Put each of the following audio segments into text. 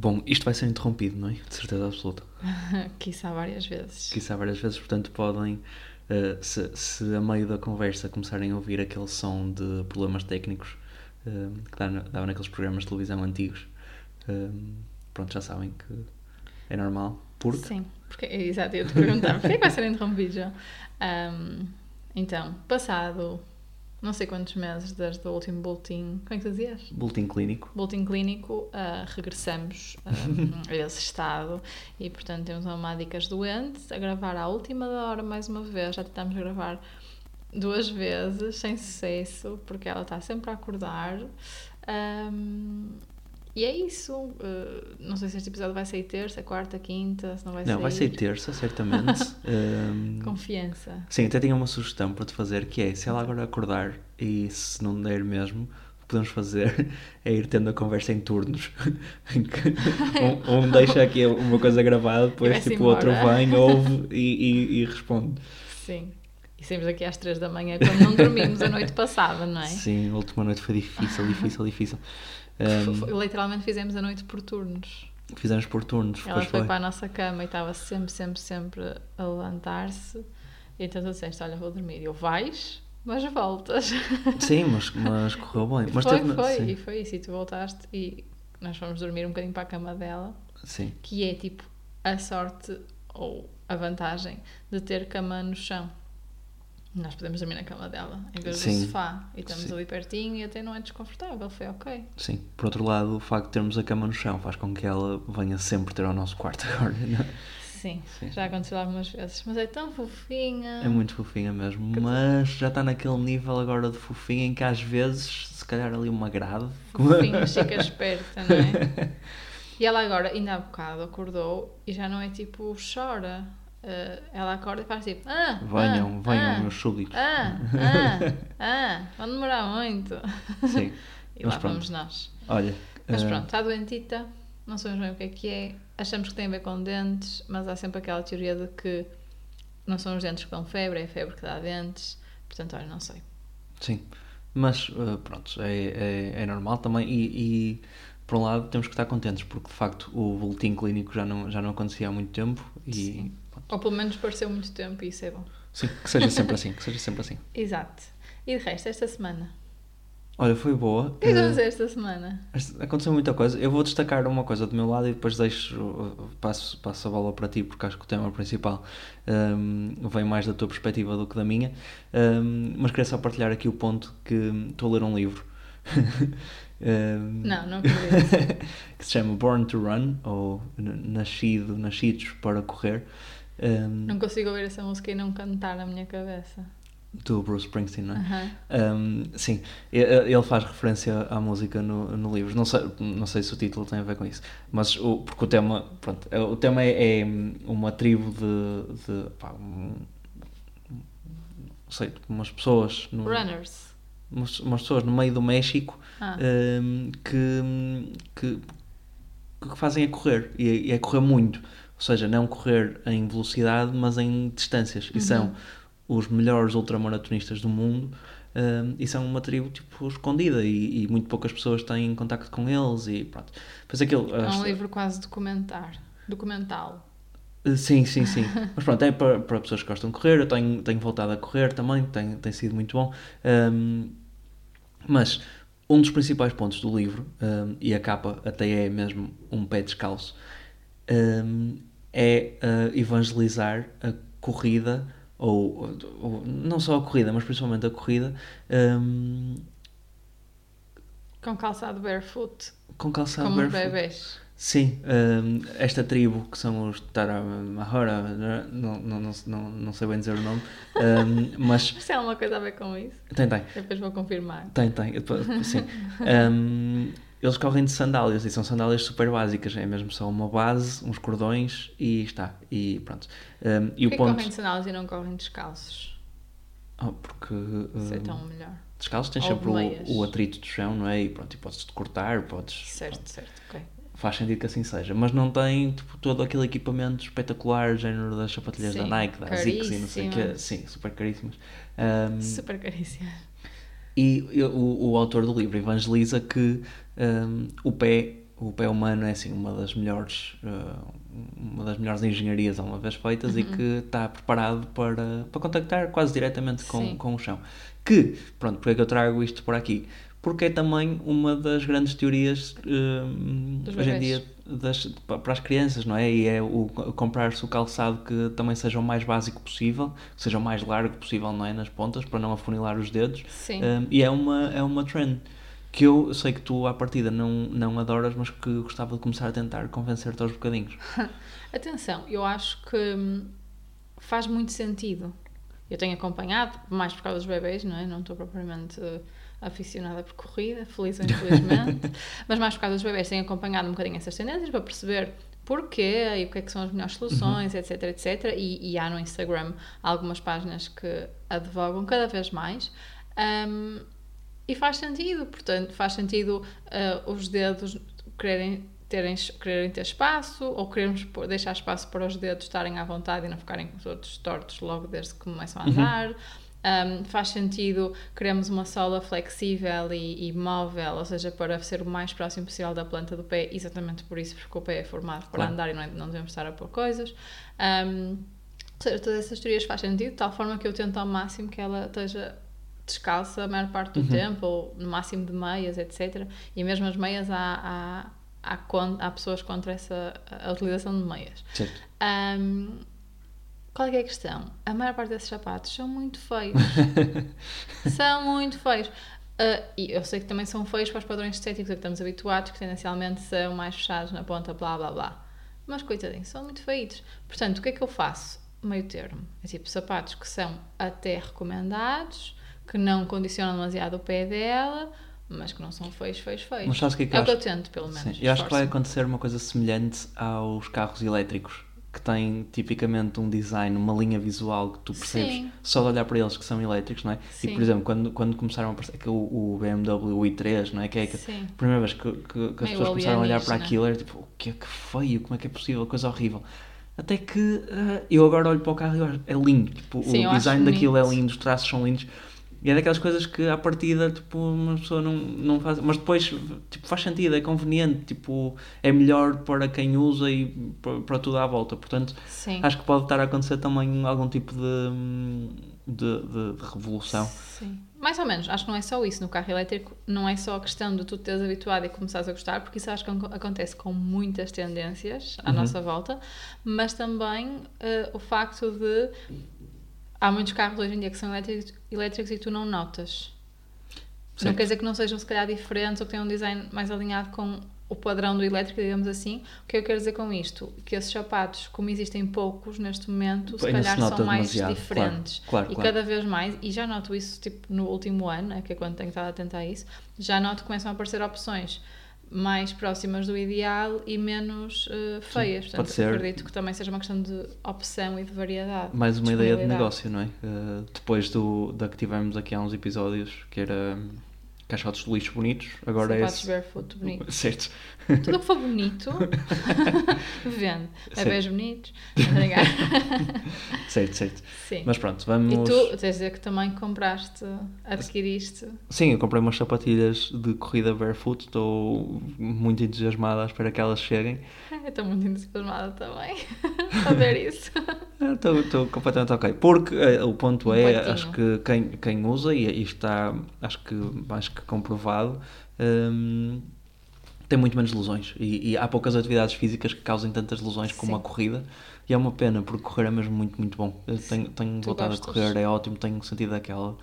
Bom, isto vai ser interrompido, não é? De certeza absoluta. Quiçá várias vezes. Quiçá várias vezes, portanto podem, uh, se, se a meio da conversa começarem a ouvir aquele som de problemas técnicos uh, que dava naqueles programas de televisão antigos, uh, pronto, já sabem que é normal. Porque? Sim, porque, exato, eu te perguntar, porquê é que vai ser interrompido já? Um, então, passado não sei quantos meses desde o último boletim. Como é que tu dizias? Boletim clínico. Boletim clínico, uh, regressamos uh, a esse estado e, portanto, temos uma Mádicas doente a gravar à última da hora mais uma vez. Já tentámos gravar duas vezes sem sucesso, porque ela está sempre a acordar. Um, e é isso. Uh, não sei se este episódio vai sair terça, quarta, quinta, se não vai não, sair. Não, vai sair terça, certamente. um, Confiança. Sim, até tinha uma sugestão para te fazer que é se ela agora acordar e se não der mesmo, o que podemos fazer é ir tendo a conversa em turnos. um, um, deixa aqui uma coisa gravada, depois tipo, o outro vem, ouve e, e, e responde. Sim. E saímos aqui às três da manhã quando não dormimos a noite passada, não é? Sim, a última noite foi difícil, difícil, difícil. Um, Literalmente fizemos a noite por turnos. Fizemos por turnos. Ela foi, foi, para a nossa cama e estava sempre, sempre, sempre a levantar-se. E então tu disseste: Olha, vou dormir. E eu, vais, mas voltas. Sim, mas, mas correu bem. Mas foi, teve... foi, Sim. e foi isso. E tu voltaste e nós fomos dormir um bocadinho para a cama dela. Sim. Que é tipo a sorte ou a vantagem de ter cama no chão. Nós podemos dormir na cama dela, em vez Sim. do sofá. E estamos Sim. ali pertinho e até não é desconfortável, foi ok. Sim. Por outro lado, o facto de termos a cama no chão faz com que ela venha sempre ter ao nosso quarto agora, não é? Sim, Sim. já aconteceu algumas vezes. Mas é tão fofinha. É muito fofinha mesmo. Que mas já está naquele nível agora de fofinha em que às vezes, se calhar ali uma grade. Fofinha, chica esperta, não é? E ela agora, ainda há bocado, acordou e já não é tipo chora Uh, ela acorda e faz tipo: ah, Venham, ah, venham, ah, meus súbditos. Ah, ah, ah, vão demorar muito. Sim. e lá pronto. vamos nós. Olha. Mas uh... pronto, está doentita, não sabemos bem o que é que é. Achamos que tem a ver com dentes, mas há sempre aquela teoria de que não são os dentes que dão febre, é a febre que dá dentes. Portanto, olha, não sei. Sim. Mas uh, pronto, é, é, é, normal também. E, e, por um lado temos que estar contentes porque de facto o boletim clínico já não, já não acontecia há muito tempo e Sim. Ou pelo menos pareceu muito tempo e isso é bom. Sim, que seja sempre assim, que seja sempre assim. Exato. E de resto, esta semana? Olha, foi boa. O que aconteceu esta semana? Aconteceu muita coisa. Eu vou destacar uma coisa do meu lado e depois deixo, passo, passo a bola para ti, porque acho que o tema principal um, vem mais da tua perspectiva do que da minha. Um, mas queria só partilhar aqui o ponto que estou a ler um livro. um, não, não acredito. que se chama Born to Run, ou Nascido, Nascidos para Correr. Um, não consigo ouvir essa música e não cantar na minha cabeça. Do Bruce Springsteen, não é? Uh -huh. um, sim, ele faz referência à música no, no livro. Não sei, não sei se o título tem a ver com isso, mas o, porque o tema, pronto, é, o tema é, é uma tribo de, de pá, um, não sei, umas pessoas. No, Runners. Umas, umas, pessoas no meio do México ah. um, que, que, que fazem a correr e, e a correr muito ou seja, não correr em velocidade, mas em distâncias. Uhum. E são os melhores ultramaratonistas do mundo um, e são uma tribo tipo, escondida e, e, muito poucas pessoas têm contacto com eles e pronto. Pois aquilo, é um livro quase documentar, documental. Eh, sim, sim, sim. Mas pronto, é para, para pessoas que gostam de correr. Eu tenho, tenho voltado a correr também, tem, tem sido muito bom. Um, mas um dos principais pontos do livro, um, e a capa até é mesmo um pé descalço, um, é uh, evangelizar a corrida, ou, ou, não só a corrida, mas principalmente a corrida. Um, com calçado barefoot. Com calçado como barefoot. bebês. Sim, um, esta tribo que são os Taramahara, não, não, não, não, não sei bem dizer o nome, um, mas. Tem alguma coisa a ver com isso? Tem, tem. Depois vou confirmar. Tem, tem, sim. Um, eles correm de sandálias e são sandálias super básicas, é mesmo só uma base, uns cordões e está. E pronto. Um, e o ponto... correm de sandálias e não correm descalços? Oh, porque. Isso é tão melhor. Descalços tens sempre o, o, atrito do chão, não é? E pronto, e podes-te cortar, podes. Certo, pronto. certo, ok. Faz sentido que assim seja, mas não tem tipo, todo aquele equipamento espetacular, género das sapatilhas Sim, da Nike, da Asics e não sei o que. Sim, super caríssimas. Um, super caríssimas. E o, o autor do livro evangeliza que um, o pé o pé humano é assim uma das melhores uh, uma das melhores engenharias alguma vez feitas uhum. e que está preparado para, para contactar quase diretamente com, com o chão. Que, pronto, porque é que eu trago isto por aqui? Porque é também uma das grandes teorias uh, hoje em dia das, para as crianças, não é? E é o comprar-se o calçado que também seja o mais básico possível, que seja o mais largo possível, não é? Nas pontas, para não afunilar os dedos. Sim. Um, e é uma, é uma trend que eu sei que tu à partida não, não adoras, mas que gostava de começar a tentar convencer-te aos bocadinhos. Atenção, eu acho que hum, faz muito sentido. Eu tenho acompanhado, mais por causa dos bebês, não é? Não estou propriamente uh, aficionada por corrida, feliz ou infelizmente, mas mais por causa dos bebés tenho acompanhado um bocadinho essas tendências para perceber porquê e o que é que são as melhores soluções, uhum. etc, etc. E, e, há no Instagram algumas páginas que advogam cada vez mais. Um, e faz sentido, portanto, faz sentido uh, os dedos quererem, terem, quererem ter espaço ou queremos deixar espaço para os dedos estarem à vontade e não ficarem todos tortos logo desde que começam a uhum. andar. Uhum. Um, faz sentido, queremos uma sola flexível e, e, móvel, ou seja, para ser o mais próximo possível da planta do pé, exatamente por isso, porque o pé é formado para claro. andar e não, é, não devemos estar a pôr coisas. Um, ou seja, todas essas teorias faz sentido, de tal forma que eu tento ao máximo que ela esteja descalça a maior parte do uhum. tempo, ou no máximo de meias, etc. E mesmo as meias, há, há, há, há pessoas contra essa, a utilização de meias. Certo. Um, qual é, a questão? A maior parte desses sapatos são muito feios. são muito feios. Uh, e eu sei que também são feios para os padrões estéticos a que estamos habituados, que tendencialmente são mais fechados na ponta, blá blá blá. Mas coitadinhos, são muito feitos. Portanto, o que é que eu faço? Meio termo. É tipo sapatos que são até recomendados, que não condicionam demasiado o pé dela, mas que não são feios, feios, feios. Mas sabes que é que é o que eu tento, pelo menos. Sim, eu acho que vai acontecer uma coisa semelhante aos carros elétricos, que têm tipicamente um design, uma linha visual que tu percebes Sim. só de olhar para eles que são elétricos, não é? Sim. E, por exemplo, quando, quando começaram a aparecer que o, o BMW i3, não é? Que é que a primeira vez que, que, que as pessoas começaram a olhar para aquilo era tipo, o que é que feio, como é que é possível, coisa horrível. Até que uh, eu agora olho para o carro e acho, é lindo, tipo, Sim, o design daquilo é lindo, os traços são lindos e é daquelas coisas que à partida tipo, uma pessoa não, não faz. Mas depois tipo, faz sentido, é conveniente, tipo, é melhor para quem usa e para, para tudo à volta. Portanto, Sim. acho que pode estar a acontecer também algum tipo de, de, de, de, revolução. Sim. Mais ou menos, acho que não é só isso. No carro elétrico, não é só a questão de tu teres habituado e começares a gostar, porque isso acho que acontece com muitas tendências à uhum. nossa volta, mas também uh, o facto de há muitos carros hoje em dia que são elétricos, elétricos e tu não notas. Certo. Não quer dizer que não sejam se calhar diferentes ou que tenham um design mais alinhado com o padrão do elétrico, digamos assim. O que eu quero dizer com isto? Que esses sapatos, como existem poucos neste momento, se calhar são mais diferentes. Claro, claro, e claro. cada vez mais, e já noto isso tipo no último ano, é que é quando tenho estado a tentar isso, já noto que começam a aparecer opções mais próximas do ideal e menos uh, feias. Sim, Portanto, ser... acredito que também seja uma questão de opção e de variedade. Mais uma ideia de negócio, não é? Uh, depois do, da que tivemos aqui há uns episódios, que era caixotes de lixo bonitos, agora Sapatos é. Sapatos barefoot bonitos. Certo. Tudo o que for bonito, vende. Bebês bonitos. certo, certo. Sim. Mas pronto, vamos. E tu, tens dizer que também compraste, adquiriste. Sim, eu comprei umas sapatilhas de corrida barefoot, estou muito entusiasmada à espera que elas cheguem. Eu estou muito entusiasmada também a ver isso. Estou completamente ok. Porque uh, o ponto um é, patinho. acho que quem, quem usa, e isto está, acho que mais que comprovado, um, tem muito menos lesões. E, e, há poucas atividades físicas que causem tantas lesões como a corrida. E é uma pena, porque correr é mesmo muito, muito bom. Eu tenho, tenho voltado gostas? a correr, é ótimo, tenho sentido aquela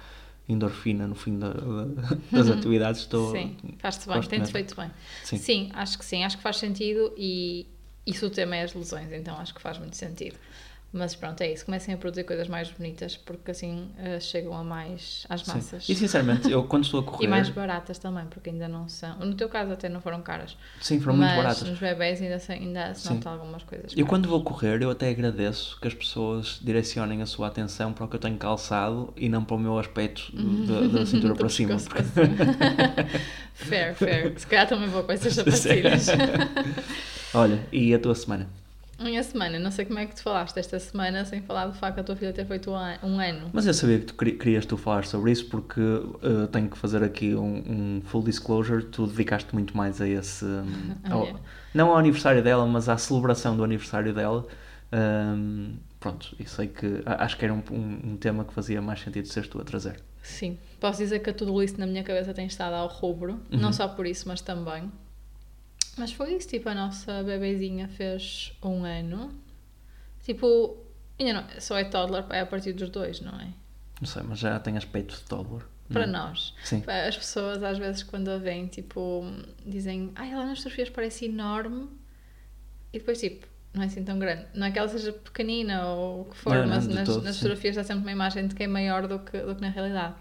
endorfina no fim da, da, das atividades. Estou, sim, faz-te bem, tem-te feito bem. Sim. sim, acho que sim, acho que faz sentido e isso o tema é as lesões, então acho que faz muito sentido. Mas pronto, é isso. Comecem a produzir coisas mais bonitas porque assim uh, chegam a mais às massas. Sim. E sinceramente, eu quando estou a correr. e mais baratas também, porque ainda não são. No teu caso até não foram caras. Sim, foram muito baratas. Mas nos bebés ainda, ainda se nota algumas coisas. Eu quando vou correr, eu até agradeço que as pessoas direcionem a sua atenção para o que eu tenho calçado e não para o meu aspecto da, da cintura para cima. Porque... fair, fair. Se calhar também vou com essas sapatilhas. Olha, e a tua semana? Minha semana, não sei como é que tu falaste esta semana sem falar do facto da tua filha ter feito um an- ano. Mas eu sabia que tu queri- querias tu falar sobre isso porque uh, tenho que fazer aqui um, um full disclosure. Tu dedicaste muito mais a esse. um, ao- Olha. não ao aniversário dela, mas à celebração do aniversário dela. Um, pronto, e sei que a- acho que era um, um, tema que fazia mais sentido seres tu a trazer. Sim, posso dizer que tudo isso na minha cabeça tem estado ao rubro, Uhum. não só por isso, mas também. Mas foi isso, tipo, a nossa bebezinha fez um ano. Tipo, ainda não, só é toddler é a partir dos dois, não é? Não sei, mas já tem aspecto de toddler. Para não é? nós. Sim. As pessoas às vezes quando a veem, tipo, dizem, ai, ela nas fotografias parece enorme. E depois, tipo, não é assim tão grande. Não é que ela seja pequenina ou o que for, Não, mas nas, todo, nas fotografias dá sempre uma imagem de que é maior do que, do que na realidade.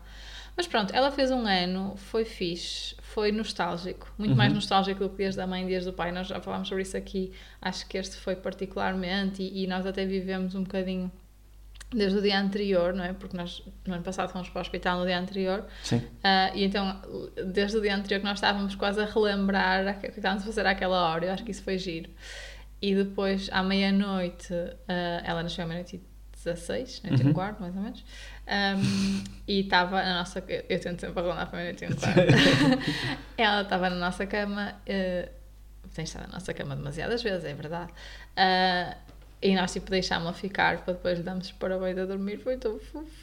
Mas pronto, ela fez um ano, foi fixe, foi nostálgico. Muito mais Uhum. nostálgico do que dias da mãe e dias do pai. Nós já falámos sobre isso aqui. Acho que este foi particularmente e, e nós até vivemos um bocadinho desde o dia anterior, não é? Porque nós no ano passado fomos para o hospital no dia anterior Sim. ah, e então, desde o dia anterior que nós estávamos quase a relembrar o que estávamos a fazer àquela hora, eu acho que isso foi giro. E depois, à meia-noite, ah, ela nasceu à meia-noite e 16, meia-noite e um Uhum. quarto, mais ou menos. Ahm, e estava na nossa. Eu tento sempre arredondar para a meia-noite e um quarto. ela estava na nossa cama, ah, tem estado na nossa cama demasiadas vezes, é verdade. Ah, e nós, tipo, deixámos-la ficar para depois lhe darmos os parabéns a dormir, foi tão fofinho.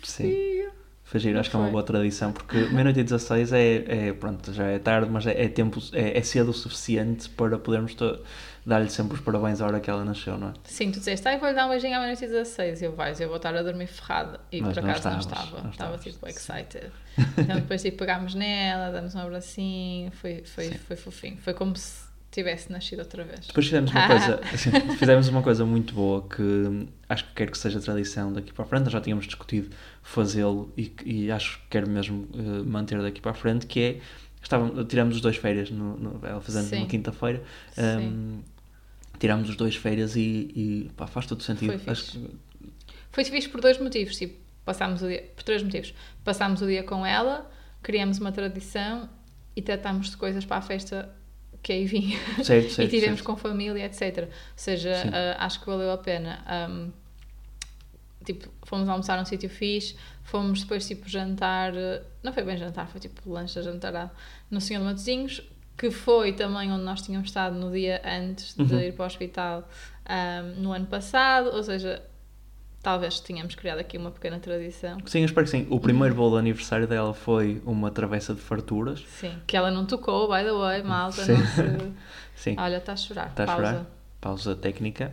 Não acho que é uma boa tradição, porque meia-noite e 16 é, é, pronto, já é tarde, mas é, é tempo, é, é cedo o suficiente para podermos to- dar-lhe sempre os parabéns à hora que ela nasceu, não é? Sim, tu disseste, ai, vou-lhe dar um beijinho à meia-noite e 16. Eu vais, eu vou estar a dormir ferrada. E Mas por não acaso não estavas, estava. não estava tipo excited. Então depois tipo, pegámos nela, damos um abracinho, foi, foi, Sim. foi fofinho. Foi como se tivesse nascido outra vez. Depois fizemos uma coisa, fizemos uma coisa muito boa que acho que quero que seja tradição daqui para a frente, nós já tínhamos discutido fazê-lo e, e acho que quero mesmo eh, manter daqui para a frente, que é estávamos, tiramos os dois férias, no, no, ela fazendo Sim. numa quinta-feira, Sim. Tiramos os dois férias e, e pá, faz todo sentido. Foi Acho fixe. que- Foi fixe por dois motivos. Tipo, passámos o dia, por três motivos. Passámos o dia com ela, criamos uma tradição e tratámos de coisas para a festa que aí vinha. certo, e certo, tivemos certo. com família, etc. Ou seja, ah, acho que valeu a pena. Ahm, tipo, fomos almoçar num sítio fixe, fomos depois tipo jantar, não foi bem jantar, foi tipo lanche a jantar no Senhor de Matosinhos, que foi também onde nós tínhamos estado no dia antes de Uhum. ir para o hospital ahm, no ano passado, ou seja, talvez tenhamos criado aqui uma pequena tradição. Sim, eu espero que sim. O primeiro bolo de aniversário dela foi uma travessa de farturas. Sim, que ela não tocou, by the way, malta, Sim. não se... Sim, Olha, está a chorar, está a pausa. chorar. Pausa técnica.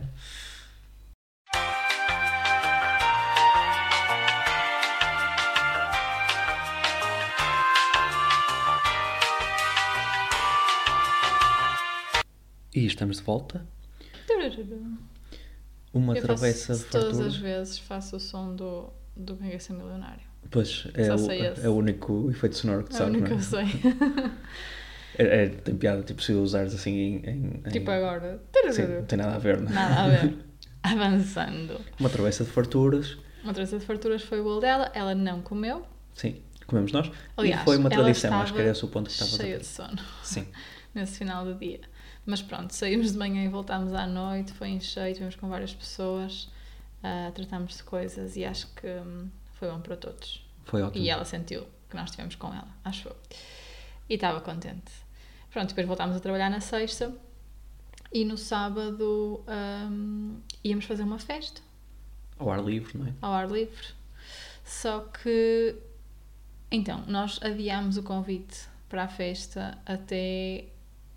E estamos de volta. Uma Eu travessa faço, de todas as vezes faço o som do, do Quer Ser Milionário. Pois, é Só o, é o único efeito sonoro que tu É o sabes, único não que eu é? sei. É, é- Tem piada, tipo, se usares assim em... em- em- tipo agora. Sim, não tem nada a ver, não é? Nada a ver. Avançando. Uma travessa de farturas. Uma travessa de farturas foi o bolo dela, ela não comeu. Sim, comemos nós. Aliás, e foi uma tradição, acho estava que era esse o ponto que estavas a cheia de sono Sim. nesse final do dia. Mas pronto, saímos de manhã e voltámos à noite, foi em cheio, estivemos com várias pessoas, ah, tratámos de coisas e acho que hum, foi bom para todos. Foi ótimo. E ela sentiu que nós estivemos com ela, acho eu. E estava contente. Pronto, depois voltámos a trabalhar na sexta e no sábado hum, íamos fazer uma festa Ao ar livre, não é? ao ar livre. Só que. Então, nós adiámos o convite para a festa até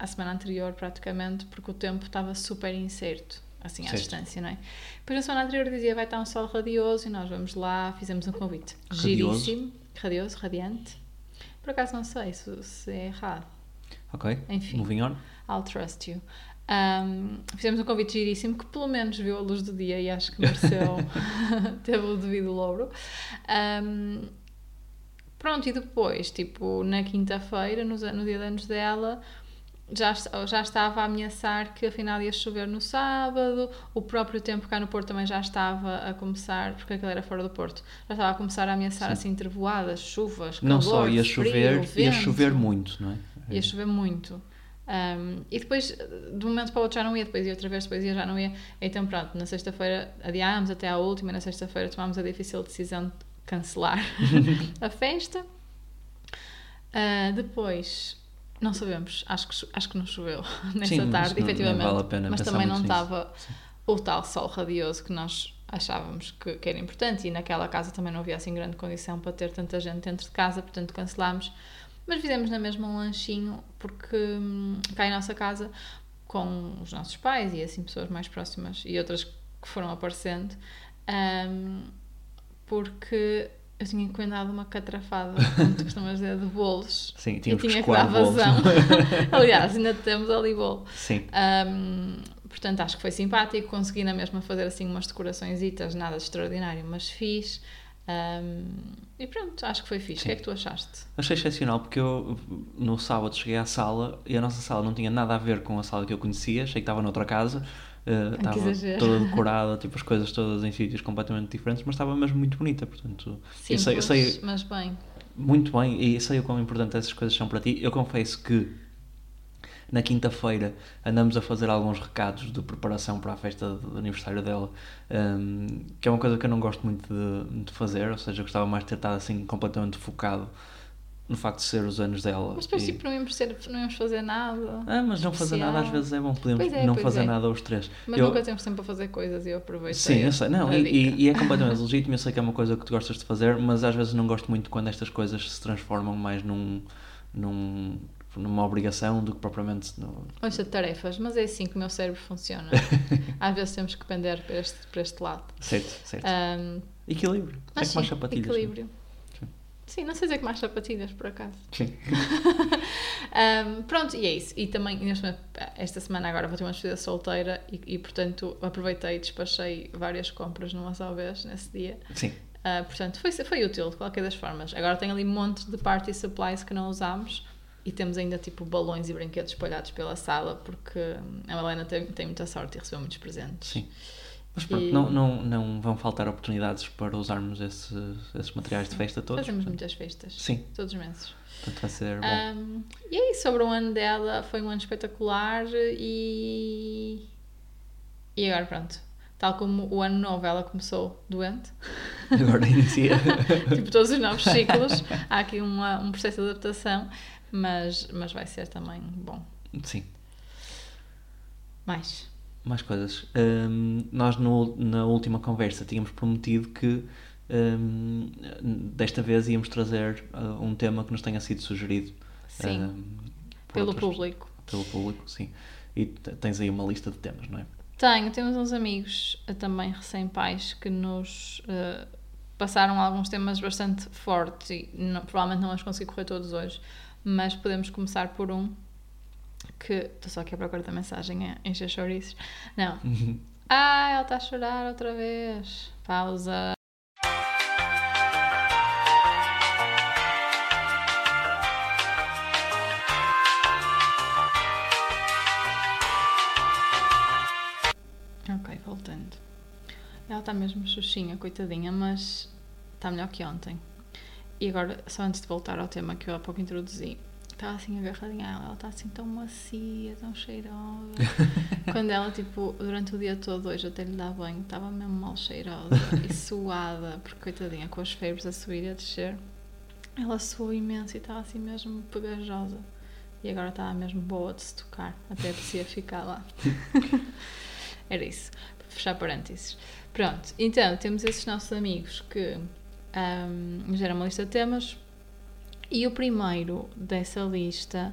a semana anterior, praticamente, porque o tempo estava super incerto, assim, à Certo. distância, não é? Depois, na semana anterior, dizia vai estar um sol radioso e nós vamos lá, fizemos um convite Radioso? giríssimo, radioso, radiante. Por acaso, não sei se, se é errado. Ok. Enfim. Moving on. I'll trust you. Um, fizemos um convite giríssimo que pelo menos viu a luz do dia e acho que mereceu, teve o devido louro. Um, pronto, e depois, tipo, na quinta-feira, no, no dia de anos dela, já, já estava a ameaçar que afinal ia chover no sábado, o próprio tempo cá no Porto também já estava a começar, porque aquilo era fora do Porto, já estava a começar a ameaçar Sim. assim trevoadas, chuvas, não calor, só ia frio, chover, ia vento. chover muito, não é? Ia chover muito. Um, e depois, de um momento para o outro já não ia, depois ia outra vez, depois ia já não ia. Então pronto, na sexta-feira adiámos até à última, e na sexta-feira tomámos a difícil decisão de cancelar a festa. Uh, depois, não sabemos, acho que, acho que não choveu nessa Sim, tarde, não- efetivamente. nem vale a pena mas também não estava o tal sol radioso que nós achávamos que, que era importante e naquela casa também não havia assim grande condição para ter tanta gente dentro de casa, portanto cancelámos. Mas fizemos na mesma um lanchinho porque hum, cá em nossa casa, com os nossos pais e assim pessoas mais próximas e outras que foram aparecendo, hum, porque eu tinha encomendado uma catrafada, como tu costumas dizer, de bolos. Sim, E tinha que dar vazão. Aliás, ainda temos ali bolo. Sim, Um, portanto, acho que foi simpático. Consegui na mesma fazer assim umas decorações, nada de extraordinário, mas fiz. Um, e pronto, acho que foi fixe. O que é que tu achaste? achei excepcional porque eu no sábado cheguei à sala e a nossa sala não tinha nada a ver com a sala que eu conhecia, achei que estava noutra casa, estava exagero. toda decorada, tipo as coisas todas em sítios completamente diferentes, mas estava mesmo muito bonita, portanto, eu Simples, sei, eu sei mas bem. muito bem e sei o quão importante essas coisas são para ti. Eu confesso que na quinta-feira andamos a fazer alguns recados de preparação para a festa de aniversário dela, hum, que é uma coisa que eu não gosto muito de, de fazer, ou seja, eu gostava mais de ter estado assim completamente focado no facto de ser os anos dela. Mas depois e- tipo, não, íamos ser, não íamos fazer nada. Ah, mas não fazer nada às vezes é bom, podemos é, não fazer é. nada aos três. Mas Eu- nunca temos tempo para fazer coisas e eu aproveito. Sim, eu sei. Não, e, e- é completamente legítimo. Eu sei que é uma coisa que tu gostas de fazer, mas às vezes não gosto muito quando estas coisas se transformam mais num, num- numa obrigação do que propriamente. No... Ouça, tarefas, mas é assim que o meu cérebro funciona. Às vezes temos que pender para este, para este lado. Certo, certo. Um, Equilíbrio. mas é como as sim, sapatilhas. não é? equilíbrio. Sim. Sim, não sei dizer que mais sapatilhas, por acaso. Sim. Um, pronto, e é isso. E também, neste esta semana agora vou ter uma despedida solteira e, e, portanto, aproveitei e despachei várias compras numa só vez nesse dia. Sim. Uh, portanto, foi, foi útil de qualquer das formas. Agora tenho ali um monte de party supplies que não usámos e temos ainda tipo balões e brinquedos espalhados pela sala porque a Helena tem, tem muita sorte e recebeu muitos presentes. Sim. Mas pronto, E- não, não, não vão faltar oportunidades para usarmos esses, esses materiais de festa todos. Fazemos portanto, muitas festas. Sim, Todos os meses. portanto vai ser bom. Um, e é isso, sobre o ano dela, foi um ano espetacular e. E agora pronto. Tal como o ano novo ela começou doente, Agora inicia. tipo todos os novos ciclos, há aqui uma, um processo de adaptação, mas, mas vai ser também bom. Sim. Mais. Mais coisas. Hum, nós no- na última conversa tínhamos prometido que hum, desta vez íamos trazer uh, um tema que nos tenha sido sugerido Sim. por Pelo outras- público. Pelo público, sim. E tens aí uma lista de temas, não é? Tenho, temos uns amigos eh, também recém-pais que nos eh, passaram alguns temas bastante fortes e não- provavelmente não vamos conseguir correr todos hoje, mas podemos começar por um que estou só aqui à procura da mensagem a encher chouriços. Não. Ah, ela está a chorar outra vez. Pausa. Ok, voltando. Ela está mesmo xuxinha, coitadinha, mas está melhor que ontem. E agora, só antes de voltar ao tema que eu há pouco introduzi, estava assim agarradinha a ela, ela está assim tão macia, tão cheirosa. Quando ela, tipo, durante o dia todo hoje até lhe dar banho, estava mesmo mal cheirosa e suada, porque coitadinha, com as febres a subir e a descer, ela suou imenso e estava assim mesmo pegajosa. E agora estava mesmo boa de se tocar, até apetecia ficar lá. Era isso, para fechar parênteses. Pronto, então temos esses nossos amigos que ahm, nos deram uma lista de temas e o primeiro dessa lista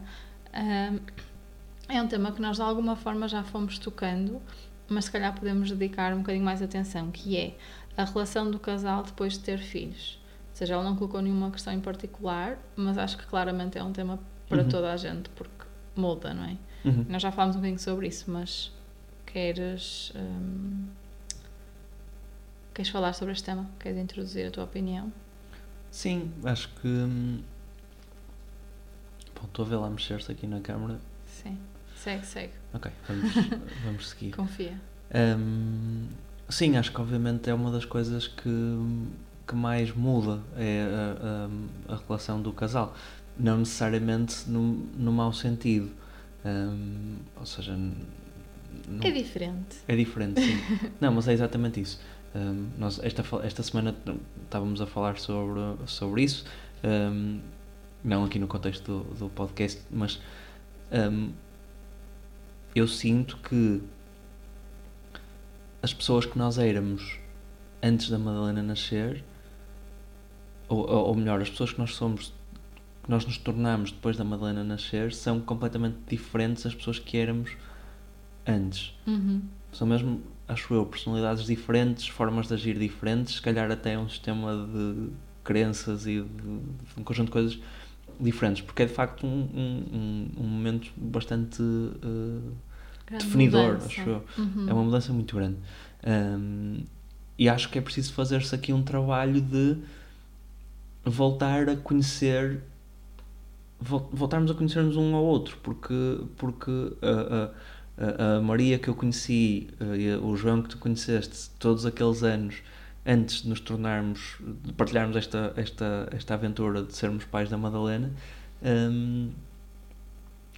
ahm, é um tema que nós de alguma forma já fomos tocando, mas se calhar podemos dedicar um bocadinho mais atenção, que é a relação do casal depois de ter filhos. Ou seja, ela não colocou nenhuma questão em particular, mas acho que claramente é um tema para Uhum. toda a gente, porque muda, não é? Uhum. Nós já falámos um bocadinho sobre isso, mas queres. hum, queres falar sobre este tema? Queres introduzir a tua opinião? Sim, acho que. Bom, estou a ver lá mexer-se aqui na câmara. Sim. Segue, segue. Ok, vamos, vamos seguir. Confia. Hum, sim, acho que obviamente é uma das coisas que, que mais muda é a, a- a relação do casal. Não necessariamente no, no mau sentido. Um, ou seja, não, é diferente. É diferente, sim. não, mas é exatamente isso. Um, nós esta, esta semana estávamos a falar sobre, sobre isso, um, não aqui no contexto do, do podcast, mas um, eu sinto que as pessoas que nós éramos antes da Madalena nascer, ou, ou melhor, as pessoas que nós somos, que nós nos tornamos depois da Madalena nascer, são completamente diferentes das pessoas que éramos antes. Uhum. São mesmo, acho eu, personalidades diferentes, formas de agir diferentes, se calhar até um sistema de crenças e de, de um conjunto de coisas diferentes, porque é de facto um, um, um momento bastante uh, definidor, mudança. acho eu. Uhum. É uma mudança muito grande. Um, e acho que é preciso fazer-se aqui um trabalho de voltar a conhecer voltarmos a conhecermos um ao outro porque porque uh, uh, a Maria que eu conheci, eh, o João que tu conheceste, todos aqueles anos antes de nos tornarmos, de partilharmos esta, esta, esta aventura de sermos pais da Madalena, um,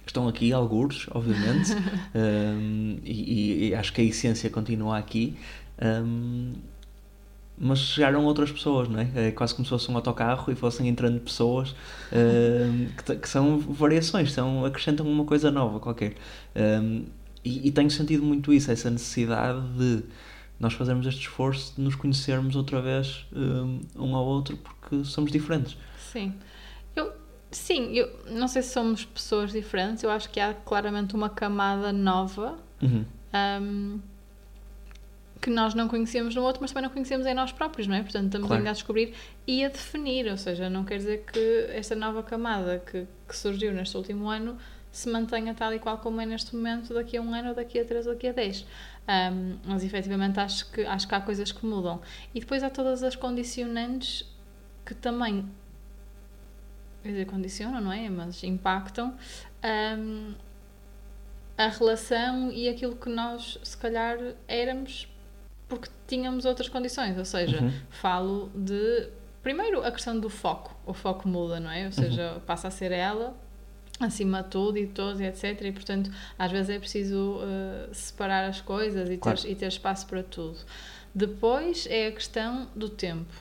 estão aqui alguns, obviamente, um, e, e, acho que a essência continua aqui. Um, mas chegaram outras pessoas, não é? É quase como se fosse um autocarro e fossem entrando pessoas uh, que, que, são variações, são, acrescentam uma coisa nova qualquer. Um, e, e tenho sentido muito isso, essa necessidade de nós fazermos este esforço de nos conhecermos outra vez um, um ao outro porque somos diferentes. Sim. Eu, sim, eu não sei se somos pessoas diferentes, eu acho que há claramente uma camada nova uhum. um, que nós não conhecemos no outro, mas também não conhecemos em nós próprios, não é? Portanto, estamos claro. ainda a descobrir e a definir, ou seja, não quer dizer que esta nova camada que, que surgiu neste último ano se mantenha tal e qual como é neste momento daqui a um ano, ou daqui a três, ou daqui a dez. Um, mas efetivamente acho que, acho que há coisas que mudam. E depois há todas as condicionantes que também quer dizer, condicionam, não é? Mas impactam um, a relação e aquilo que nós se calhar éramos porque tínhamos outras condições. Ou seja, uhum. falo de primeiro a questão do foco. O foco muda, não é? Ou seja, uhum. passa a ser ela acima de tudo e de todos, etc. E, portanto, às vezes é preciso uh, separar as coisas e, claro. ter, e ter espaço para tudo. Depois é a questão do tempo.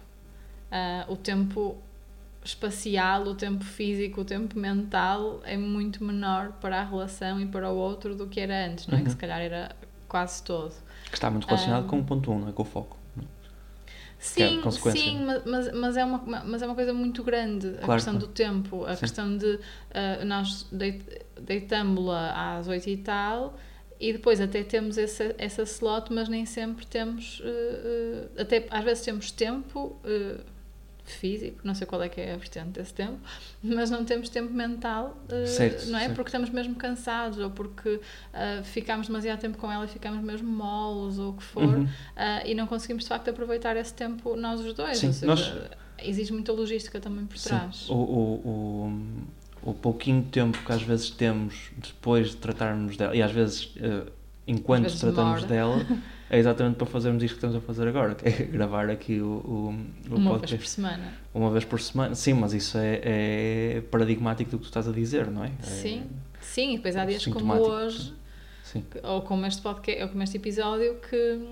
Uh, o tempo espacial, o tempo físico, o tempo mental é muito menor para a relação e para o outro do que era antes, não é? Uhum. Que se calhar era quase todo. Que está muito relacionado um, com o ponto 1, um, não é? Com o foco. Sim, é sim, mas, mas, é uma, mas é uma coisa muito grande a claro, questão do tempo, a sim. questão de uh, nós deitamos-la às oito e tal e depois até temos essa, essa slot, mas nem sempre temos, uh, uh, até às vezes temos tempo físico, não sei qual é que é a vertente desse tempo, mas não temos tempo mental, uh, certo, não é? Certo. Porque estamos mesmo cansados ou porque uh, ficamos demasiado tempo com ela e ficamos mesmo molos ou o que for uhum. uh, e não conseguimos de facto aproveitar esse tempo nós os dois. Sim, ou seja, nós... exige muita logística também por trás. O, o, o, o, pouquinho tempo que às vezes temos depois de tratarmos dela, e às vezes enquanto às vezes tratamos demora. dela. é exatamente para fazermos isto que estamos a fazer agora, que é gravar aqui o, o, o Uma podcast. vez por semana. Uma vez por semana, sim, mas isso é, é paradigmático do que tu estás a dizer, não é? Sim, é, sim, e depois há dias como hoje, sim. ou como este podcast, ou como este episódio, que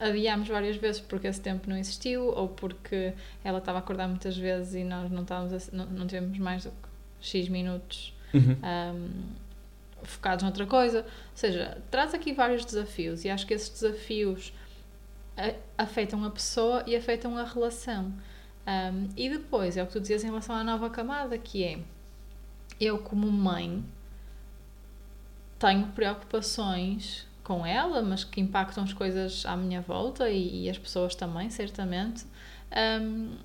adiámos várias vezes porque esse tempo não existiu, ou porque ela estava a acordar muitas vezes e nós não, estávamos a, não, não tivemos mais do que X minutos. Uhum. Um, focados noutra coisa. Ou seja, traz aqui vários desafios e acho que esses desafios afetam a pessoa e afetam a relação. Um, e depois, é o que tu dizias em relação à nova camada, que é eu como mãe tenho preocupações com ela, mas que impactam as coisas à minha volta e, e as pessoas também, certamente. Um,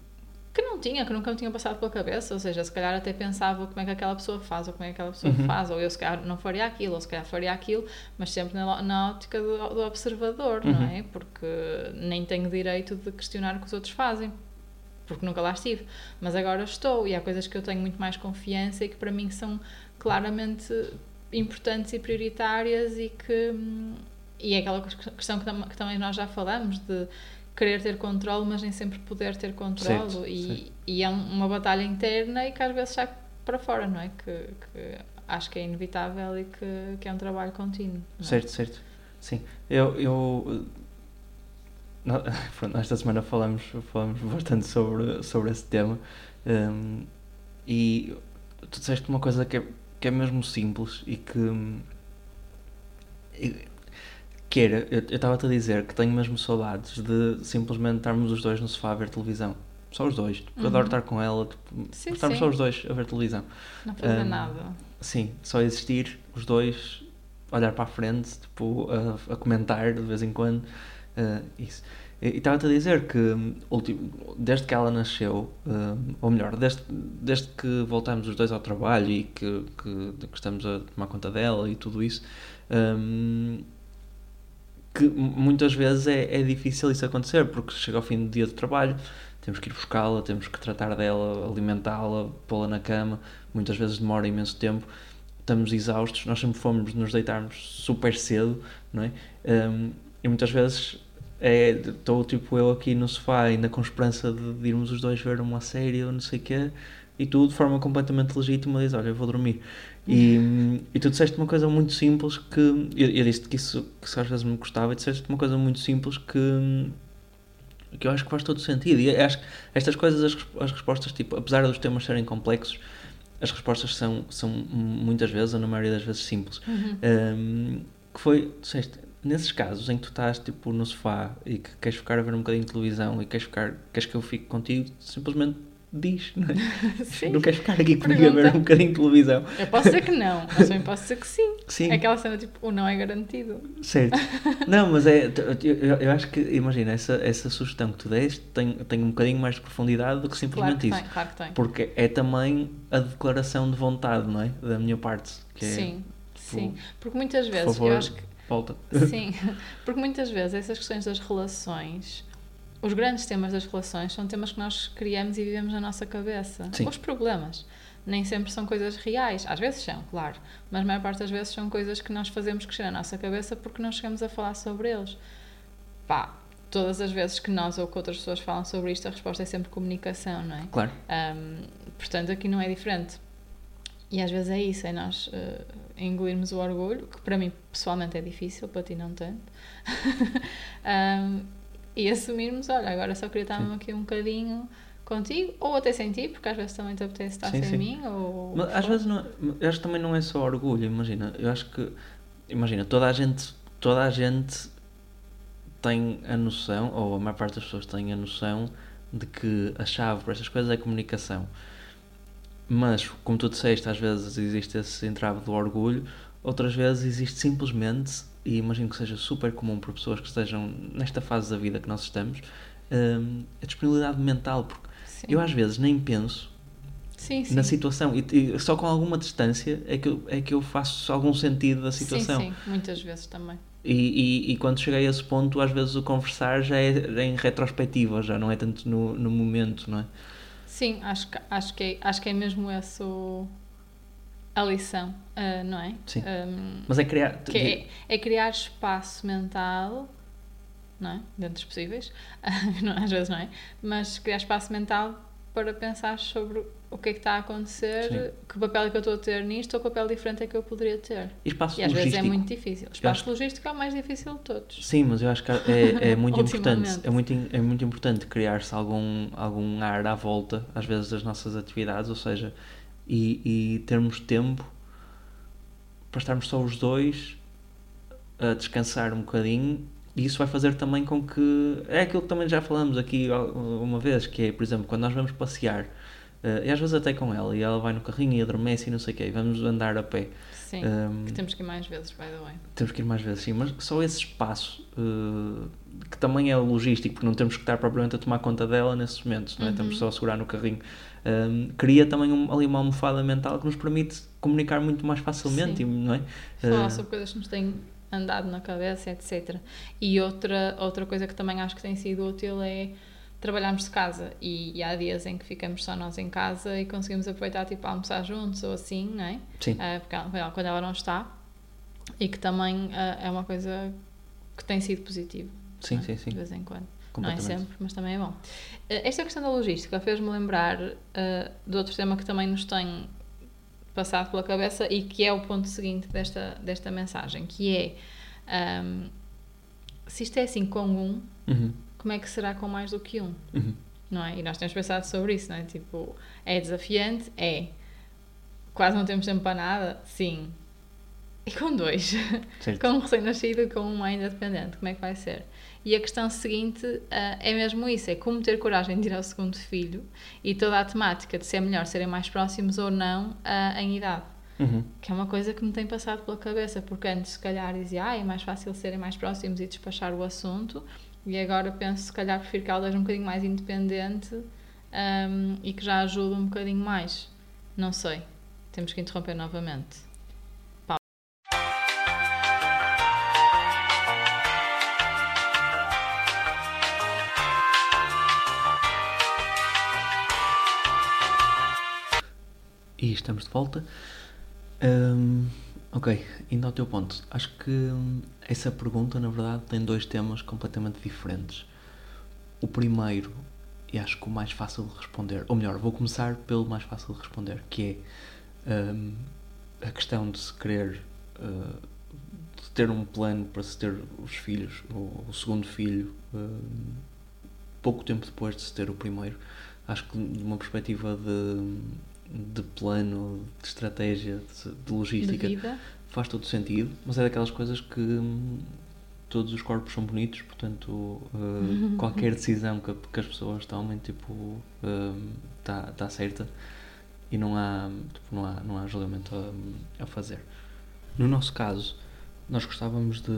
que não tinha, que nunca me tinha passado pela cabeça, ou seja, se calhar até pensava como é que aquela pessoa faz, ou como é que aquela pessoa uhum. faz, ou eu se calhar não faria aquilo, ou se calhar faria aquilo, mas sempre na, na ótica do, do observador, uhum. não é? Porque nem tenho direito de questionar o que os outros fazem, porque nunca lá estive, mas agora estou, e há coisas que eu tenho muito mais confiança e que para mim são claramente importantes e prioritárias e que e é aquela questão que, que também nós já falamos de querer ter controle, mas nem sempre poder ter controle. Certo, e, certo. e é uma batalha interna e que às vezes sai para fora, não é? Que, que acho que é inevitável e que, que é um trabalho contínuo. não é? Certo, certo. Sim. Eu. eu pronto, esta semana falamos, falamos bastante sobre, sobre esse tema. hum, e tu disseste uma coisa que é, que é mesmo simples e que. hum, e- que era, eu estava-te a dizer que tenho mesmo saudades de simplesmente estarmos os dois no sofá a ver televisão. Só os dois. Tipo, Eu adoro Uhum. estar com ela, tipo, Sim, estarmos sim. só os dois a ver televisão. Não fazer Hum, nada. Sim, só existir, os dois, olhar para a frente, tipo, a, a comentar de vez em quando. eh, isso. E estava-te a dizer que, hum, desde que ela nasceu, hum, ou melhor, desde, desde que voltamos os dois ao trabalho e que, que, que estamos a tomar conta dela e tudo isso, hum, que muitas vezes é, é difícil isso acontecer, porque chega ao fim do dia de trabalho, temos que ir buscá-la, temos que tratar dela, alimentá-la, pô-la na cama, muitas vezes demora imenso tempo, estamos exaustos, nós sempre fomos nos deitarmos super cedo, não é? Um, e muitas vezes é, estou tipo eu aqui no sofá ainda com esperança de, de irmos os dois ver uma série ou não sei o quê, e tu de forma completamente legítima dizes, olha, eu vou dormir. E, e tu disseste uma coisa muito simples que eu, eu disse que isso que às vezes me custava e disseste uma coisa muito simples que que eu acho que faz todo sentido. E acho que estas coisas, as, as respostas, tipo, apesar dos temas serem complexos, as respostas são, são muitas vezes, ou na maioria das vezes, simples. Uhum. Um, que foi, disseste, nesses casos em que tu estás tipo no sofá e que queres ficar a ver um bocadinho de televisão e queres, ficar, queres que eu fique contigo, simplesmente diz, não é? Sim. Não queres ficar aqui comigo a ver um bocadinho de televisão. Eu posso dizer que não, mas também posso dizer que sim. Sim. É aquela cena tipo, o não é garantido. Certo. Não, mas é. Eu, eu- acho que, imagina, essa, essa sugestão que tu deste tem, tem um bocadinho mais de profundidade do que Claro simplesmente que isso. tem, claro que tem. Porque é também a declaração de vontade, não é? Da minha parte. Que é, Sim, sim. Porque muitas por vezes, favor, eu acho que volta. Sim, porque muitas vezes essas questões das relações, os grandes temas das relações, são temas que nós criamos e vivemos na nossa cabeça. Sim. Os problemas nem sempre são coisas reais. Às vezes são, claro, mas a maior parte das vezes são coisas que nós fazemos crescer na nossa cabeça porque não chegamos a falar sobre eles. Pá, todas as vezes que nós ou que outras pessoas falam sobre isto, a resposta é sempre comunicação, não é? Claro. Um, portanto, aqui não é diferente. E às vezes é isso, é nós eh, engolirmos o orgulho, que para mim pessoalmente é difícil, para ti não tanto. Um, e assumirmos, olha, agora só queria estar aqui um bocadinho contigo, ou até sem ti, porque às vezes também te apetece estar Sim, sem sim. mim, ou... Mas às vezes não, acho que também não é só orgulho, imagina. Eu acho que, imagina, toda a gente, toda a gente tem a noção, ou a maior parte das pessoas tem a noção de que a chave para estas coisas é a comunicação. Mas, como tu disseste, às vezes existe esse entrave do orgulho, outras vezes existe simplesmente, e imagino que seja super comum para pessoas que estejam nesta fase da vida que nós estamos, hum, a disponibilidade mental, porque Sim. eu às vezes nem penso sim, sim. na situação e, e só com alguma distância é que, eu, é que eu faço algum sentido da situação. Sim, sim, muitas vezes também. E, e, e quando cheguei a esse ponto, às vezes o conversar já é, é em retrospectiva, já não é tanto no, no momento, não é? Sim, acho que, acho que, é, acho que é mesmo essa a lição, ah, não é? Sim. Um, Mas é criar. é, é criar espaço mental, não é? Dentro dos possíveis, não, às vezes não é, mas criar espaço mental para pensar sobre o que é que está a acontecer, Sim. que papel é que eu estou a ter nisto ou que papel diferente é que eu poderia ter. E espaço E às vezes logístico. é muito difícil. O espaço acho- logístico é o mais difícil de todos. Sim, mas eu acho que é, é muito importante. É muito, é muito importante criar-se algum, algum ar à volta, às vezes, das nossas atividades, ou seja, e, e termos tempo para estarmos só os dois a descansar um bocadinho. E isso vai fazer também com que. É aquilo que também já falamos aqui uma vez, que é, por exemplo, quando nós vamos passear, eh, e às vezes até com ela, e ela vai no carrinho e adormece e não sei o quê, e vamos andar a pé. Sim, Um, que temos que ir mais vezes, by the way. temos que ir mais vezes, sim, mas só esse espaço, eh, que também é logístico, porque não temos que estar propriamente a tomar conta dela nesses momentos, não é? Uhum. Estamos só a segurar no carrinho. Um, cria também um- ali uma almofada mental que nos permite comunicar muito mais facilmente, Sim. não é? falar Eh, sobre coisas que nos têm andado na cabeça, etc. E outra, outra coisa que também acho que tem sido útil é trabalharmos de casa e, e há dias em que ficamos só nós em casa e conseguimos aproveitar tipo a almoçar juntos ou assim, não é? Sim, Ah, porque ela- quando ela não está e que também ah, é uma coisa que tem sido positivo. sim, é? sim, sim, De vez em quando. Não é sempre, mas também é bom. Eh, Esta questão da logística fez-me lembrar de outro tema que também nos tem passado pela cabeça e que é o ponto seguinte desta, desta mensagem, que é um, se isto é assim com um, Uhum. Como é que será com mais do que um? Uhum. Não é? E nós temos pensado sobre isso, não é? Tipo, é desafiante? É. Quase não temos tempo para nada? Sim. E com dois? Com um recém-nascido e com um ainda dependente, como é que vai ser? E a questão seguinte ah, é mesmo isso: é como ter coragem de ir ao segundo filho e toda a temática de se é melhor serem mais próximos ou não ah, em idade. Uhum. Que é uma coisa que me tem passado pela cabeça, porque antes, se calhar, dizia, ah, é mais fácil serem mais próximos e despachar o assunto, e agora penso, se calhar, prefiro que ela seja um bocadinho mais independente ahm, e que já ajude um bocadinho mais. Não sei. Temos que interromper novamente. E estamos de volta. Hum, ok, indo ao teu ponto. Acho que hum, essa pergunta, na verdade, tem dois temas completamente diferentes. O primeiro, e acho que o mais fácil de responder, ou melhor, vou começar pelo mais fácil de responder, que é hum, a questão de se querer uh, de ter um plano para se ter os filhos, o, o segundo filho, hum, pouco tempo depois de se ter o primeiro. Acho que de uma perspectiva de, de plano, de estratégia, de, de De logística, vida. faz todo sentido, mas é daquelas coisas que hum, todos os corpos são bonitos, portanto, uh, qualquer decisão que, que as pessoas tomem, tipo, está tá certa e não há, tipo, não há, não há julgamento a, a fazer. No nosso caso, nós gostávamos de,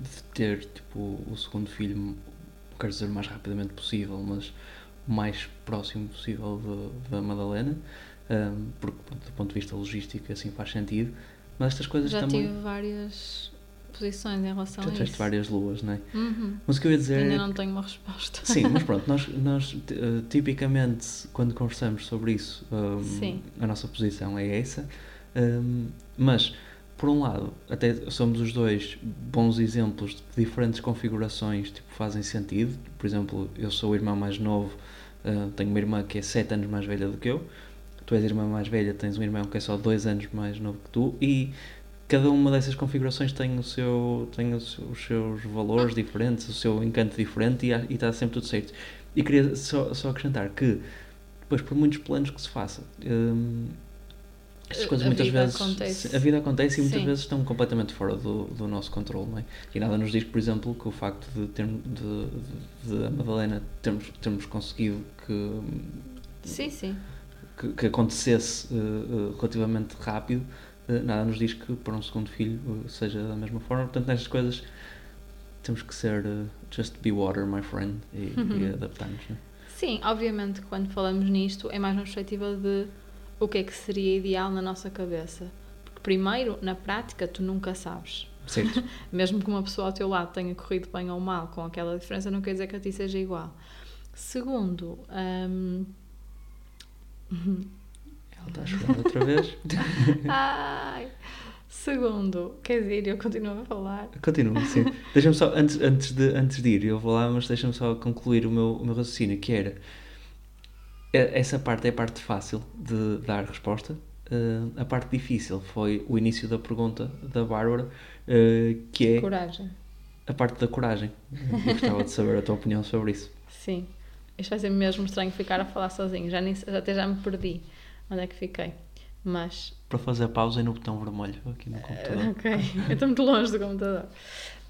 de ter, tipo, o segundo filho, quero dizer o mais rapidamente possível, mas mais próximo possível da Madalena, um, porque do ponto de vista logístico assim faz sentido, mas estas coisas Já também. tive várias posições em relação Já a tiveste isso. várias luas, não é? Uhum. Mas o que eu ia dizer Ainda é não tenho uma resposta. Sim, mas pronto, nós, nós eh, tipicamente quando conversamos sobre isso, um, a nossa posição é essa. Um, mas, por um lado, até somos os dois bons exemplos de que diferentes configurações tipo, fazem sentido. Por exemplo, eu sou o irmão mais novo, uh, tenho uma irmã que é 7 anos mais velha do que eu. Tu és a irmã mais velha, tens um irmão que é só 2 anos mais novo que tu. E cada uma dessas configurações tem, o seu, tem os seus valores diferentes, o seu encanto diferente e, está sempre tudo certo. E queria só, só acrescentar que, depois, por muitos planos que se faça, hum, estas coisas a muitas vezes. acontece. A vida acontece e muitas Sim. vezes estão completamente fora do, do nosso controle, não é? E nada nos diz, por exemplo, que o facto de, ter, de, de, de a Madalena termos, termos conseguido que, Sim, sim. que, que acontecesse eh, relativamente rápido, eh, nada nos diz que para um segundo filho seja da mesma forma. Portanto, nestas coisas temos que ser just be water, my friend, e, Uhum. e adaptar-nos. Não é? Sim, obviamente quando falamos nisto é mais uma perspectiva de o que é que seria ideal na nossa cabeça. Porque primeiro, na prática, tu nunca sabes. Mesmo que uma pessoa ao teu lado tenha corrido bem ou mal com aquela diferença, não quer dizer que a ti seja igual. Segundo, hum, Ela está a chorar outra vez. ai, segundo, quer dizer, eu continuo a falar. Continua, sim. Deixa-me só, antes, antes, de, antes de ir, eu vou lá, mas deixa-me só concluir o meu, o meu raciocínio, que era e- essa parte é a parte fácil de dar resposta. Eh, a parte difícil foi o início da pergunta da Bárbara, eh, que é Coragem. a parte da coragem. Eu gostava de saber a tua opinião sobre isso. Sim. Isto vai ser mesmo estranho ficar a falar sozinho. Já, nem, já até já me perdi. Onde é que fiquei? Mas Para fazer pausa no botão vermelho aqui no computador. Ok, eu estou muito longe do computador.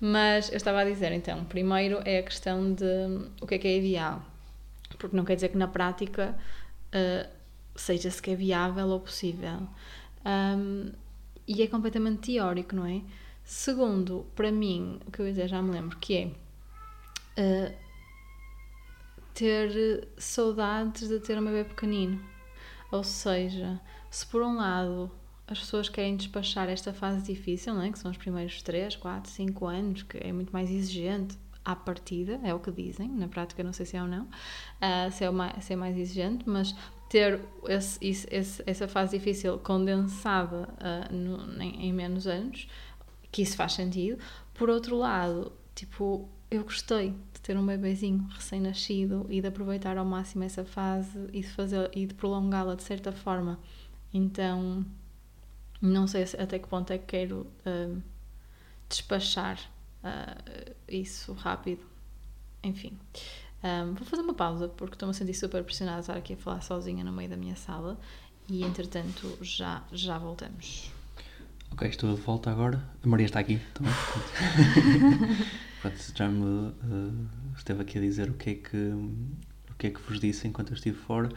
Mas eu estava a dizer então, primeiro é a questão de o que é que é ideal. Porque não quer dizer que na prática uh, seja sequer viável ou possível. Um, e é completamente teórico, não é? Segundo, para mim, o que eu ia dizer já me lembro, que é uh, ter saudades de ter um bebê pequenino. Ou seja, se por um lado as pessoas querem despachar esta fase difícil, não é? que são os primeiros 3, 4, 5 anos, que é muito mais exigente à partida, é o que dizem, na prática não sei se é ou não, ah, se, é mais, se é mais exigente, mas ter esse, esse- essa fase difícil condensada ah, no- em, em menos anos, que isso faz sentido. Por outro lado, tipo, eu gostei de ter um bebezinho recém-nascido e de aproveitar ao máximo essa fase e de fazer e de prolongá-la de certa forma Então, não sei até que ponto é que quero uh, despachar uh, isso rápido. Enfim. Um, vou fazer uma pausa porque estou-me a sentir super pressionada a estar aqui a falar sozinha no meio da minha sala e entretanto já, já voltamos. Ok, estou de volta agora. A Maria está aqui também. Pronto, já me uh, esteve aqui a dizer o que é que o que é que vos disse enquanto eu estive fora.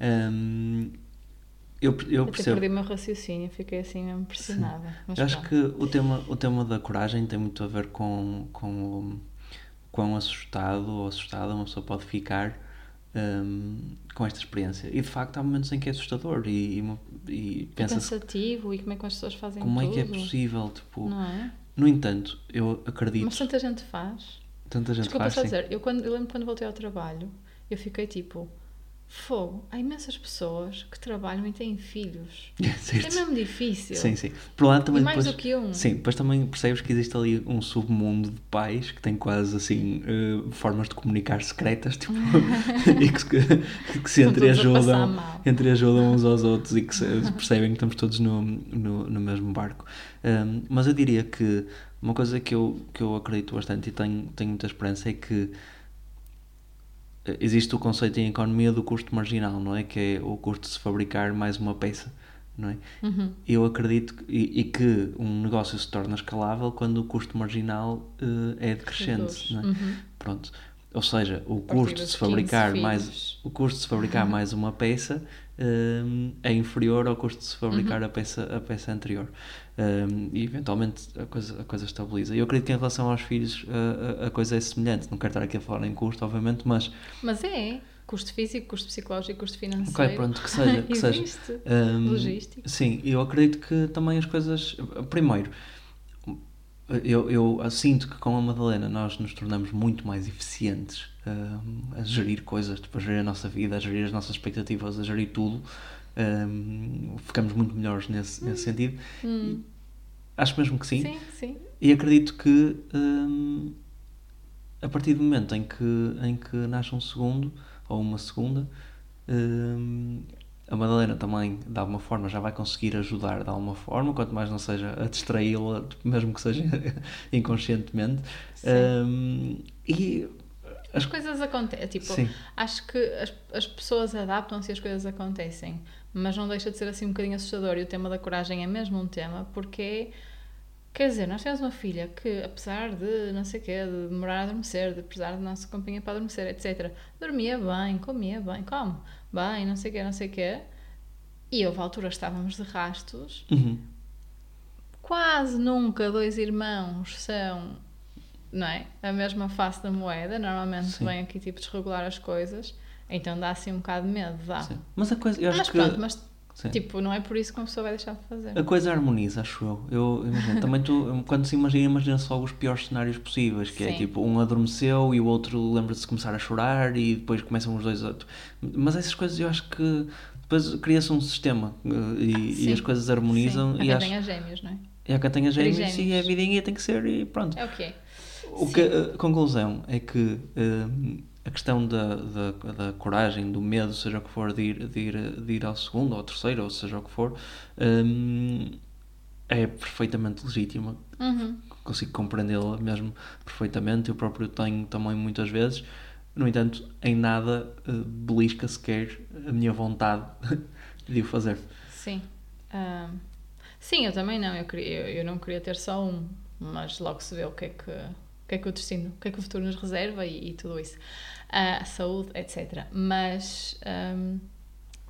Um, eu, eu percebo. perdi o meu raciocínio, fiquei assim mesmo pressionada. eu acho que o tema, o tema da coragem tem muito a ver com, com o quão assustado ou assustada uma pessoa pode ficar um, com esta experiência. E de facto há momentos em que é assustador e, e, e pensa pensativo e como é que as pessoas fazem Como tudo. é que é possível, tipo... Não é? No entanto, eu acredito... Mas tanta gente faz. Tanta gente Desculpa faz, só dizer, eu, quando, eu lembro quando voltei ao trabalho, eu fiquei tipo Fogo, há imensas pessoas que trabalham e têm filhos. Certo. É mesmo difícil. Sim, sim. Por lá também e mais depois, do que um. Sim, depois também percebes que existe ali um submundo de pais que tem quase assim uh, formas de comunicar secretas tipo, e que, que, que se entreajudam, entreajudam uns aos outros e que se, percebem que estamos todos no, no, no mesmo barco. Um, mas eu diria que uma coisa que eu, que eu acredito bastante e tenho, tenho muita esperança é que existe o conceito em economia do custo marginal, não é? Que é o custo de se fabricar mais uma peça, não é? Uhum. Eu acredito que, e, e, que um negócio se torna escalável quando o custo marginal uh, é decrescente, não é? Uhum. Pronto. Ou seja, o custo de se fabricar mais o custo de se fabricar uhum. mais uma peça um, é inferior ao custo de se fabricar uhum. a, peça, a peça anterior. Um, e eventualmente a coisa, a coisa estabiliza. E eu acredito que em relação aos filhos a, a, coisa é semelhante. Não quero estar aqui a falar em custo, obviamente, mas. Mas é. Custo físico, custo psicológico, custo financeiro. Ok, pronto, que seja. Que Existe. seja. Um, Logístico. Sim, eu acredito que também as coisas. Primeiro, eu, eu sinto que com a Madalena nós nos tornamos muito mais eficientes uh, a gerir coisas, tipo, a gerir a nossa vida, a gerir as nossas expectativas, a gerir tudo. Um, ficamos muito melhores nesse, hum. nesse sentido. Hum. Acho mesmo que sim. Sim, sim. E acredito que um, a partir do momento em que, em que nasce um segundo ou uma segunda, um, a Madalena também, de alguma forma, já vai conseguir ajudar de alguma forma, quanto mais não seja a distraí-la, mesmo que seja inconscientemente. Um, e as coisas acontecem. Tipo, Sim. acho que as, as pessoas adaptam-se e as coisas acontecem, mas não deixa de ser assim um bocadinho assustador. E o tema da coragem é mesmo um tema, porque Quer dizer, nós temos uma filha que, apesar de não sei o quê, de demorar a adormecer, de precisar de nossa companhia para adormecer, etc., dormia bem, comia bem, como? Bem, não sei o quê, não sei o quê. E houve alturas que estávamos de rastos. Uhum. Quase nunca dois irmãos são, não é? A mesma face da moeda. Normalmente Sim. vem aqui tipo desregular as coisas. Então dá assim um bocado de medo, dá. Sim. Mas a coisa, eu acho mas que... pronto, mas Sim. Tipo, não é por isso que uma pessoa vai deixar de fazer. A coisa harmoniza, acho eu. Eu imagino, também tu, quando se imagina, imagina só os piores cenários possíveis, que é Sim. é tipo, um adormeceu e o outro lembra-se de começar a chorar e depois começam os dois a... Mas essas coisas eu acho que depois cria-se um sistema eh, e, e, as coisas harmonizam. Sim. E acho... tenha gêmeos, não é? E há quem tenha gêmeos, e a vidinha tem que ser e pronto. É o que é. O que, a conclusão é que... Uh, a questão da, da, da, coragem, do medo, seja o que for, de ir, de ir, de ir ao segundo ou ao terceiro, ou seja o que for, um, é perfeitamente legítima. Uhum. Consigo compreendê-la mesmo perfeitamente. Eu próprio tenho também muitas vezes. No entanto, em nada uh, belisca sequer a minha vontade de o fazer. Sim. Um, sim, eu também não. Eu, queria, eu, eu não queria ter só um, mas logo se vê o que é que o que é que o destino, o que é que o futuro nos reserva e, e tudo isso a saúde, etc. Mas um,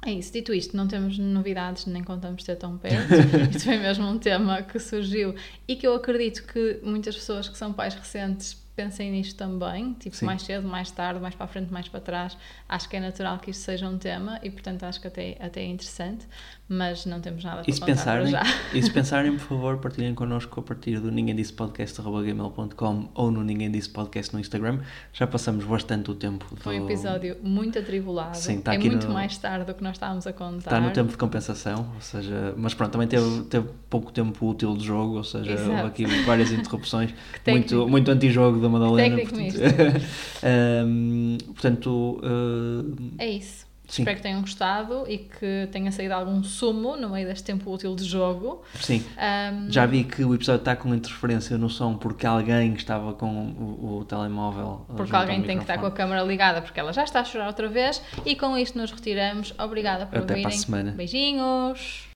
é isso. Dito isto, não temos novidades nem contamos ter tão perto. isto foi mesmo um tema que surgiu e que eu acredito que muitas pessoas que são pais recentes pensem nisto também, tipo Sim. mais cedo, mais tarde, mais para a frente, mais para trás. Acho que é natural que isto seja um tema e, portanto, acho que até, até é interessante, mas não temos nada para se contar pensarem, já. E se pensarem, por favor, partilhem connosco a partir do ninguém disse podcast.gmail.com ou no ninguém disse podcast no Instagram. Já passamos bastante o tempo. Do... Foi um episódio muito atribulado. Sim, está é aqui muito no... mais tarde do que nós estávamos a contar. Está no tempo de compensação, ou seja, mas pronto, também teve, teve pouco tempo útil de jogo, ou seja, Exato. houve aqui várias interrupções, muito, muito anti-jogo da Madalena. Técnico portanto, um, portanto uh, é isso. Sim. Espero que tenham gostado e que tenha saído algum sumo no meio deste tempo útil de jogo. Sim. Um, Já vi que o episódio está com interferência no som porque alguém estava com o, o telemóvel. porque junto ao alguém tem que estar com a câmara ligada porque ela já está a chorar outra vez. E com isto nos retiramos. Obrigada por Até para a semana. Beijinhos!